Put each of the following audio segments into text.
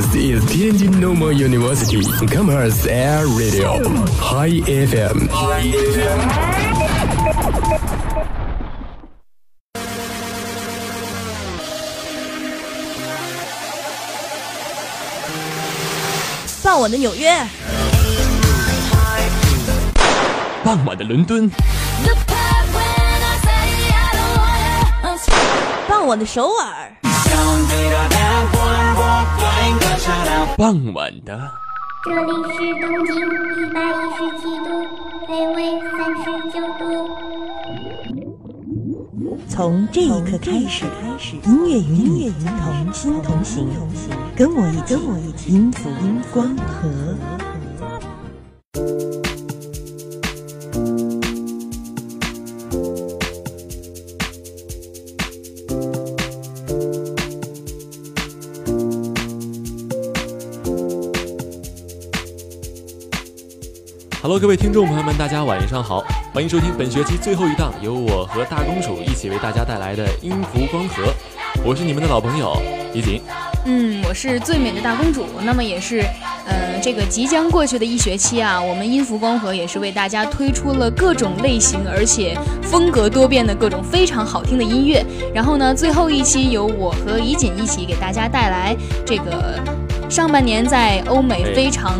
This is Tianjin Normal University Commerce Air Radio High FM。傍晚的纽约，傍晚的伦敦，傍晚的首尔，傍晚的这里是东经一百一十七度，北纬三十九度。从这一刻开始，音乐与你同心同行，跟我一起，跟我一起，音符光和。Hello，各位听众朋友们，大家晚上好，欢迎收听本学期最后一档由我和大公主一起为大家带来的音符光合，我是你们的老朋友怡锦。嗯，我是最美的大公主。那么也是，呃，这个即将过去的一学期啊，我们音符光合也是为大家推出了各种类型而且风格多变的各种非常好听的音乐。然后呢，最后一期由我和怡锦一起给大家带来这个上半年在欧美哎非常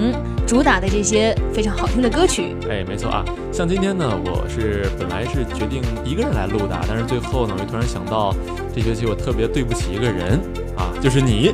主打的这些非常好听的歌曲。哎，没错啊，像今天呢，我是本来是决定一个人来录的，但是最后呢，我就突然想到，这学期我特别对不起一个人啊，就是你。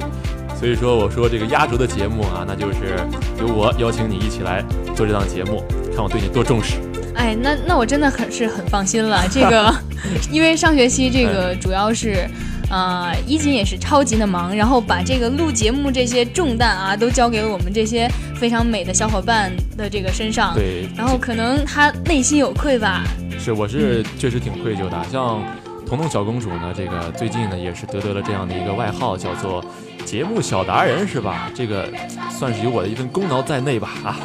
所以说，我说这个压轴的节目啊，那就是由我邀请你一起来做这档节目，看我对你多重视。哎，那那我真的很是很放心了。这个，因为上学期这个主要是，呃，一锦也是超级的忙，然后把这个录节目这些重担啊，都交给我们这些非常美的小伙伴的这个身上。对，然后可能他内心有愧吧。是，我是确实挺愧疚的。像彤彤小公主呢，这个最近呢也是得得了这样的一个外号，叫做节目小达人，是吧？这个算是有我的一份功劳在内吧，啊。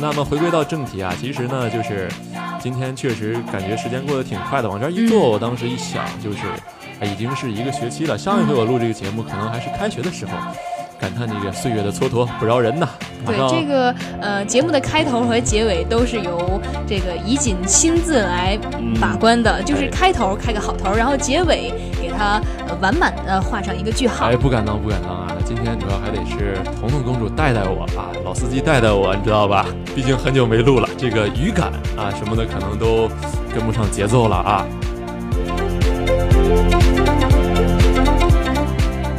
那么回归到正题啊，其实呢，就是今天确实感觉时间过得挺快的，往这儿一坐，我当时一想，就是啊，已经是一个学期了。上一回我录这个节目，可能还是开学的时候，感叹这个岁月的蹉跎不饶人呐。对这个呃节目的开头和结尾都是由这个怡锦亲自来把关的，就是哎开头开个好头，然后结尾给它呃完满的画上一个句号。哎，不敢当，不敢当啊！今天主要还得是彤彤公主带带我啊，老司机带带我，你知道吧？毕竟很久没录了，这个语感啊什么的可能都跟不上节奏了啊。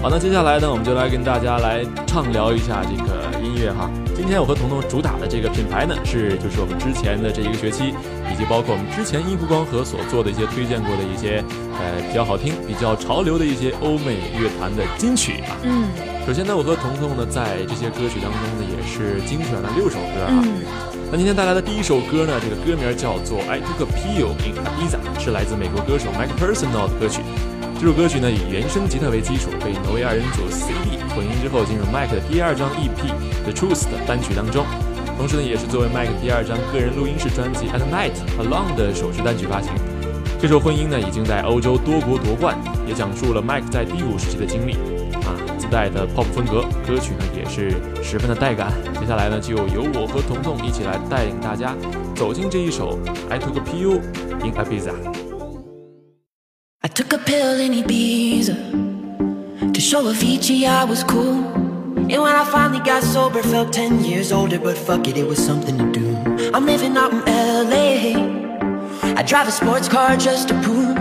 好，那接下来呢，我们就来跟大家来畅聊一下这个音乐哈。今天我和彤彤主打的这个品牌呢，是就是我们之前的这一个学期，以及包括我们之前音符光合所做的一些推荐过的一些呃比较好听、比较潮流的一些欧美乐坛的金曲啊。嗯首先呢，我和彤彤呢，在这些歌曲当中呢，也是精选了六首歌啊。嗯那今天带来的第一首歌呢，这个歌名叫做《I Took a Pill in Ibiza》，是来自美国歌手 Mike Personal 的歌曲。这首歌曲呢，以原声吉他为基础，被挪威二人组 CD 混音之后，进入 Mike 的第二张 EP《The Truth》的单曲当中。同时呢，也是作为 Mike 第二张个人录音室专辑《At Night Alone》的首支单曲发行。这首混音呢，已经在欧洲多国夺冠，也讲述了 Mike 在低谷时期的经历。啊，自带的 pop 风格，歌曲呢也是十分的带感。接下来呢，就由我和彤彤一起来带领大家走进这一首《I Took a Pill in Ibiza》。Pill in Ibiza to show Avicii I was cool. And when I finally got sober, felt 10 years older, but fuck it, it was something to do. I'm living out in LA. I drive a sports car just to prove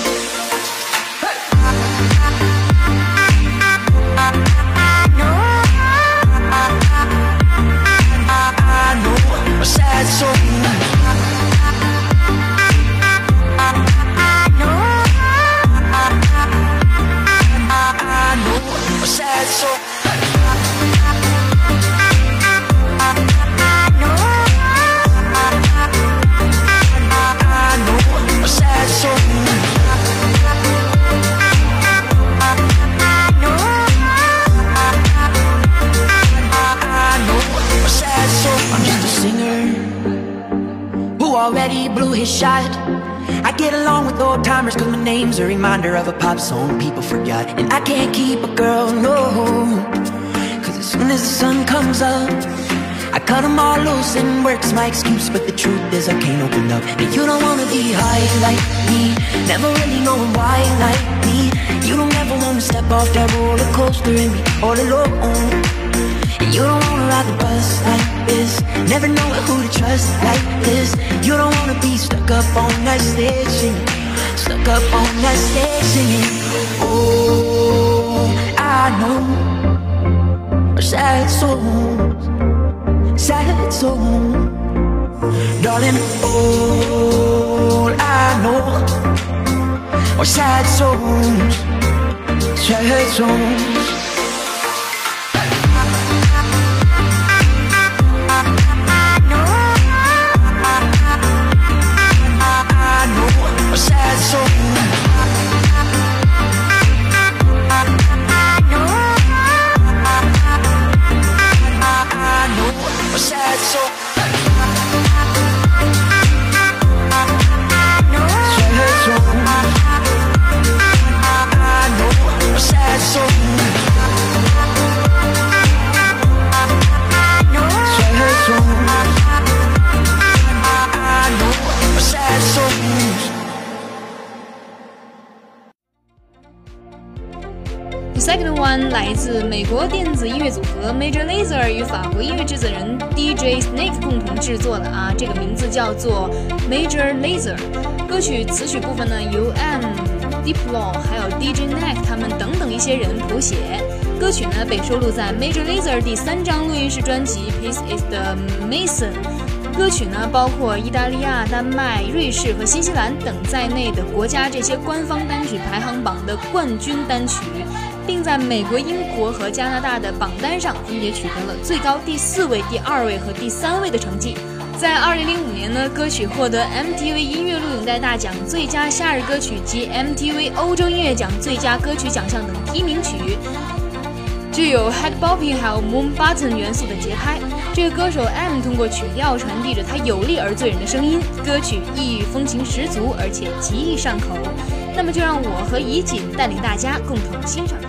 I cut them all loose and work's my excuse. But the truth is, I can't open up. And you don't wanna be high like me, never really knowing why like me. You don't ever wanna step off that roller coaster and be all alone. And you don't wanna ride the bus like this Never know who to trust like this You don't wanna be stuck up on that stage singing Stuck up on that stage singing Oh, I know sad soul Sad soul Darling, all I know Are sad souls Sad souls 美国电子音乐组合 Major Lazer 与法国音乐制作人 DJ Snake 共同制作的啊，这个名字叫做 Major Lazer。歌曲词曲部分呢由 M、Diplo 还有 DJ Neck 他们等等一些人谱写。歌曲呢被收录在 Major Lazer 第三张录音室专辑《Peace Is the Mason》。歌曲呢，包括意大利亚、丹麦、瑞士和新西兰等在内的国家这些官方单曲排行榜的冠军单曲，并在美国、英国和加拿大的榜单上分别取得了最高第四位、第二位和第三位的成绩。在2005年呢，歌曲获得 MTV 音乐录影带大奖最佳夏日歌曲及 MTV 欧洲音乐奖最佳歌曲奖项等提名曲。具有 head bopping 还有 moon button 元素的节拍。这个歌手 M 通过曲调传递着他有力而醉人的声音，歌曲异域风情十足，而且极易上口。那么就让我和怡锦带领大家共同欣赏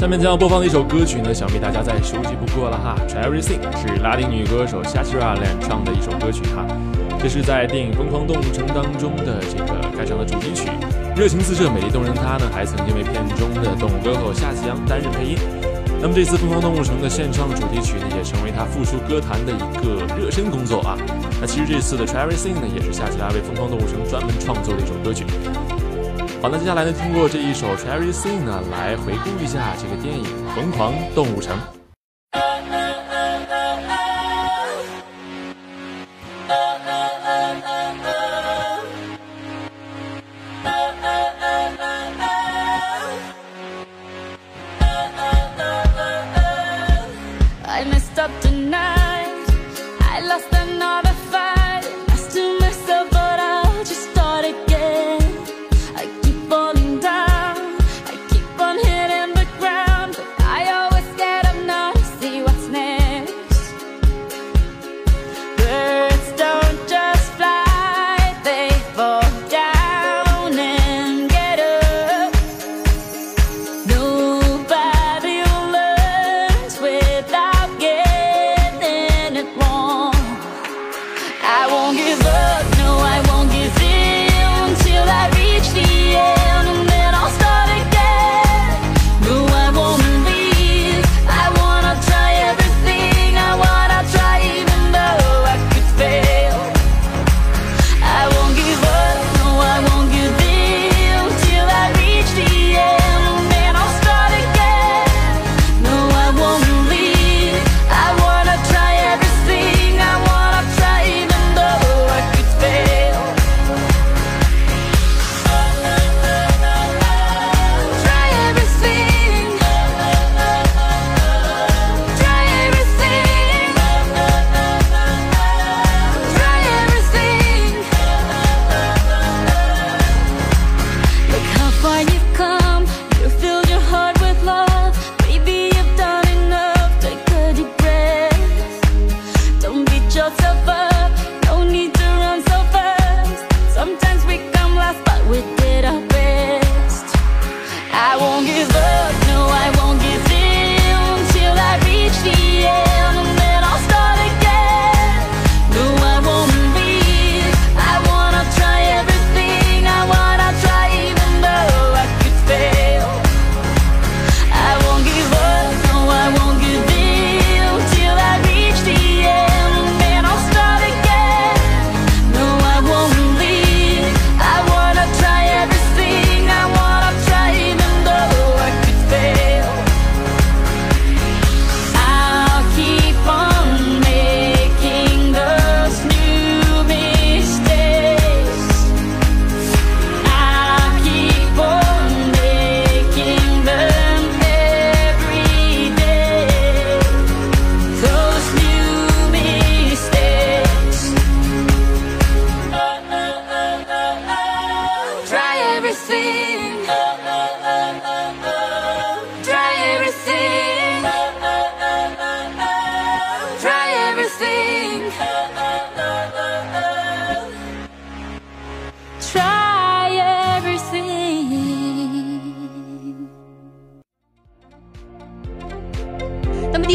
下面将要播放的一首歌曲呢，想必大家再熟悉不过了哈，《Try Everything》是拉丁女歌手夏奇拉演唱的一首歌曲哈。这是在电影《疯狂动物城》当中的这个开场的主题曲，热情四射、美丽动人。她呢，还曾经为片中的动物歌后夏奇阳担任配音。那么这次《疯狂动物城》的献唱主题曲呢，也成为她复出歌坛的一个热身工作啊。那其实这次的《Try Everything》呢，也是夏奇拉为《疯狂动物城》专门创作的一首歌曲。好，那接下来呢，通过这一首《Everything》呢，来回顾一下这个电影《疯狂动物城》。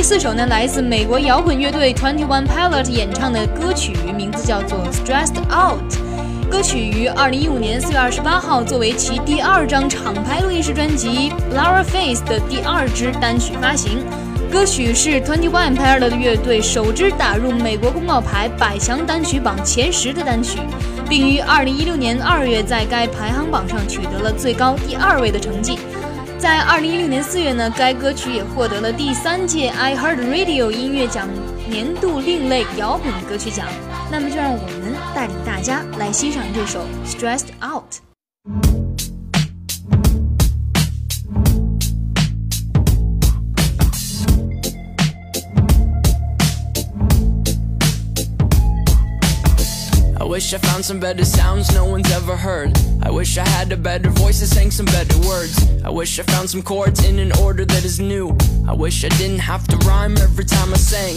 四首呢，来自美国摇滚乐队 Twenty One Pilot 演唱的歌曲，名字叫做《Stressed Out》。 歌曲于二零一五年四月二十八号作为其第二张厂牌录音室专辑《Flower Face》的第二支单曲发行。歌曲是 Twenty One Pilot 乐队首支打入美国公告牌百强单曲榜前十的单曲，并于二零一六年二月在该排行榜上取得了最高第二位的成绩。在二零一六年四月呢，该歌曲也获得了第三届 iHeart Radio 音乐奖年度另类摇滚歌曲奖。那么，就让我们带领大家来欣赏这首《Stressed Out》。wish I found some better sounds no one's ever heard. I wish I had a better voice and sang some better words. I wish I found some chords in an order that is new. I wish I didn't have to rhyme every time I sang.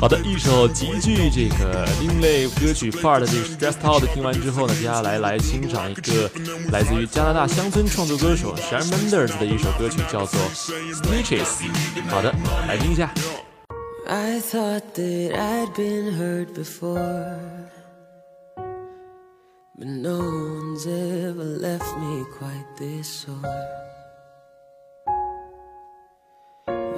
好的，一首极具这个另类歌曲范儿的这个 Stressed Out 听完之后呢，接下来来欣赏一个来自于加拿大乡村创作歌手 Sharon Mendes 的一首歌曲，叫做 Stitches。好的，来听一下。I thought that I'd been hurt before, but no one's ever left me quite this sore.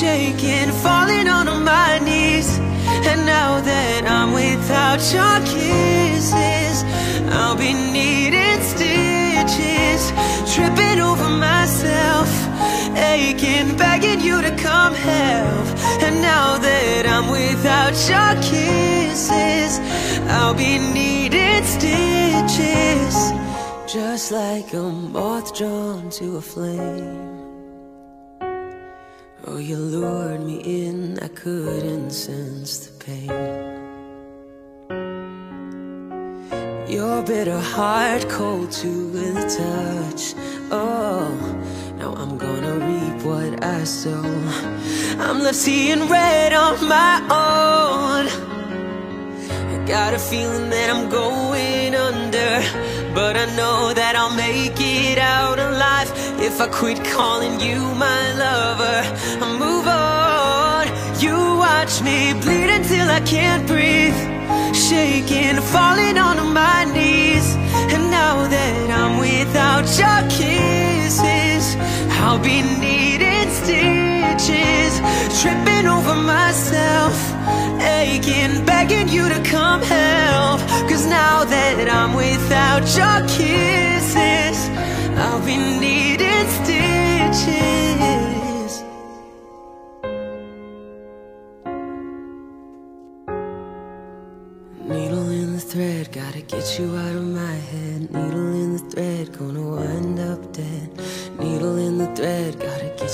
shaking, falling onto my knees. And now that I'm without your kisses, I'll be needing stitches, tripping over myself aching, begging you to come help. And now that I'm without your kisses, I'll be needing stitches. Just like a moth drawn to a flame. Oh, you lured me in, I couldn't sense the pain. Your bitter heart cold to the touch. Oh, now I'm gonna reap what I sow. I'm left seeing red on my own. Got a feeling that I'm going under, but I know that I'll make it out alive if I quit calling you my lover. I move on. You watch me bleed until I can't breathe, shaking, falling onto my knees. And now that I'm without your kisses, I'll be needing stitches, tripping over myself, aching, begging you to come help. Cause now that I'm without your kisses, I'll be needing stitches.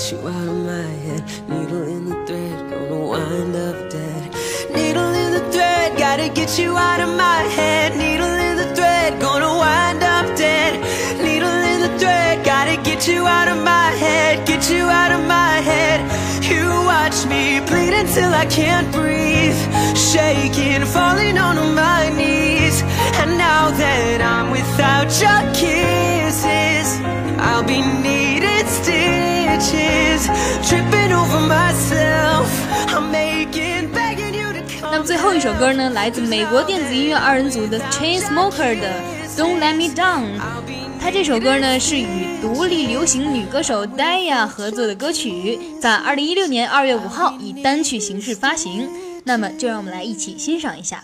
Get you out of my head. Needle in the thread, gonna wind up dead. Needle in the thread, gotta get you out of my head. Needle in the thread, gonna wind up dead. Needle in the thread, gotta get you out of my head. Get you out of my head. You watch me bleed until I can't breathe. Shaking, falling on my knees. And now that I'm without your kisses, 那么最后一首歌呢，来自美国电子音乐二人组的 Chainsmokers 的《Don't Let Me Down》。它这首歌呢是与独立流行女歌手 Daya 合作的歌曲，在二零一六年二月五号以单曲形式发行。那么就让我们来一起欣赏一下。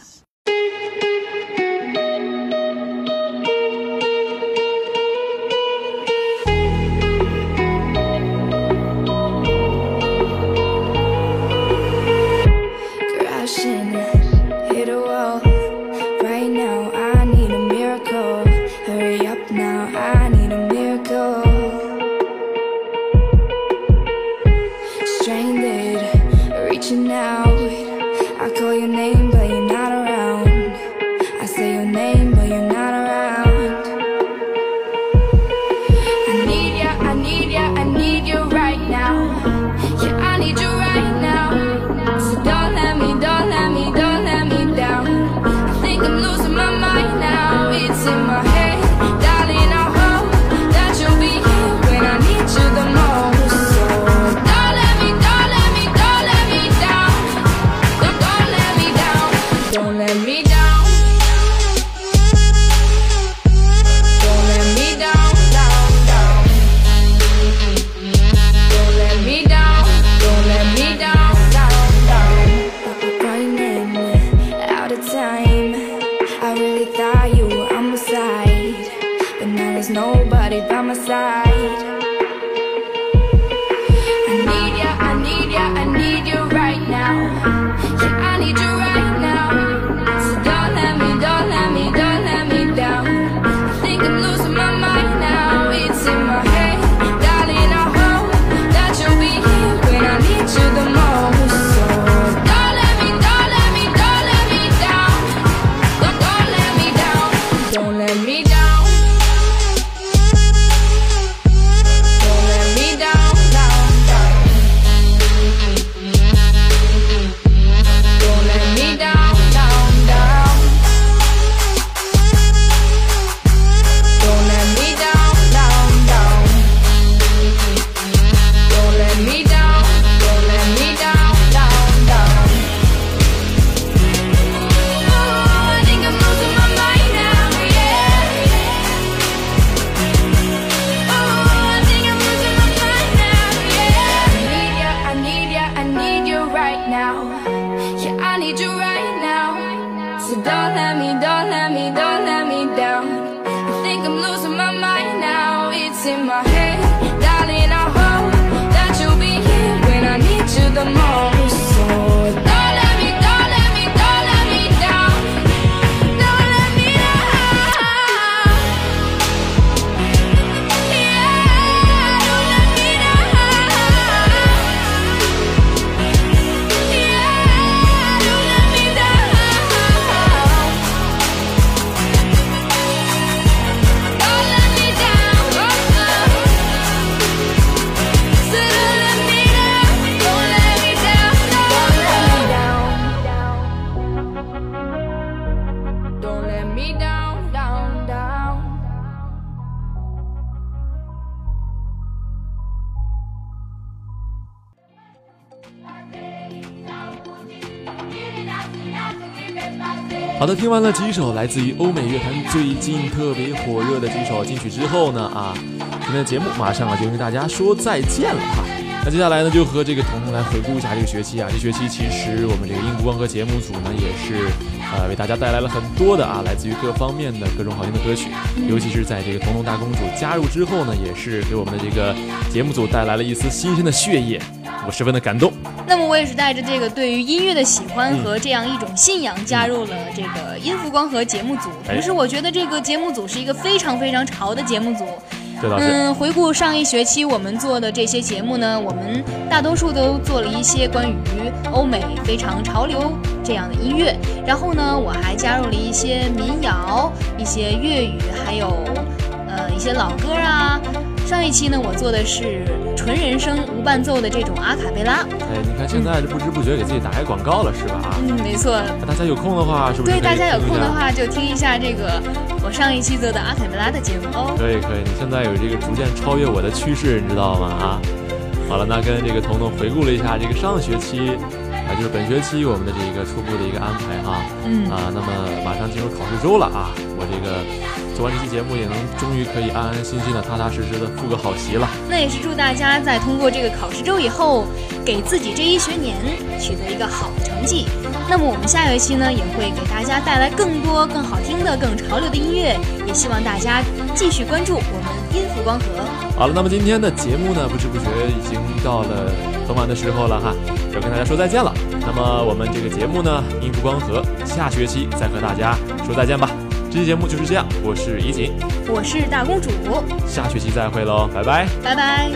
的，听完了几首来自于欧美乐坛最近特别火热的几首金曲之后呢，啊，今天的节目马上啊就跟大家说再见了哈。那接下来呢，就和这个彤彤来回顾一下这个学期啊。这学期其实我们这个音符光和节目组呢，也是呃为大家带来了很多的啊，来自于各方面的各种好听的歌曲。尤其是在这个彤彤大公主加入之后呢，也是给我们的这个节目组带来了一丝新鲜的血液。我十分的感动。那么我也是带着这个对于音乐的喜欢和这样一种信仰，加入了这个音符光合节目组。哎同时，我觉得这个节目组是一个非常非常潮的节目组。嗯，回顾上一学期我们做的这些节目呢，我们大多数都做了一些关于欧美非常潮流这样的音乐。然后呢，我还加入了一些民谣、一些粤语，还有呃一些老歌啊。上一期呢，我做的是纯人声无伴奏的这种阿卡贝拉。哎，你看现在这不知不觉给自己打开广告了是吧？嗯，没错。那大家有空的话，是不是对大家有空的话，就听一下这个我上一期做的阿卡贝拉的节目哦。可以可以，你现在有这个逐渐超越我的趋势，你知道吗？啊，好了，那跟这个彤彤回顾了一下这个上学期，啊，就是本学期我们的这一个初步的一个安排哈，嗯啊，那么马上进入考试周了啊，我这个做完这期节目也能终于可以安安心心的、踏踏实实的复个好习了。那也是祝大家在通过这个考试周以后，给自己这一学年取得一个好的成绩。那么我们下学期呢，也会给大家带来更多、更好听的、更潮流的音乐，也希望大家继续关注我们音符光合。好了，那么今天的节目呢，不知不觉已经到了很晚的时候了哈，要跟大家说再见了。那么我们这个节目呢，音符光合，下学期再和大家说再见吧。这期节目就是这样，我是怡锦，我是大公主，下学期再会喽，拜拜。拜拜。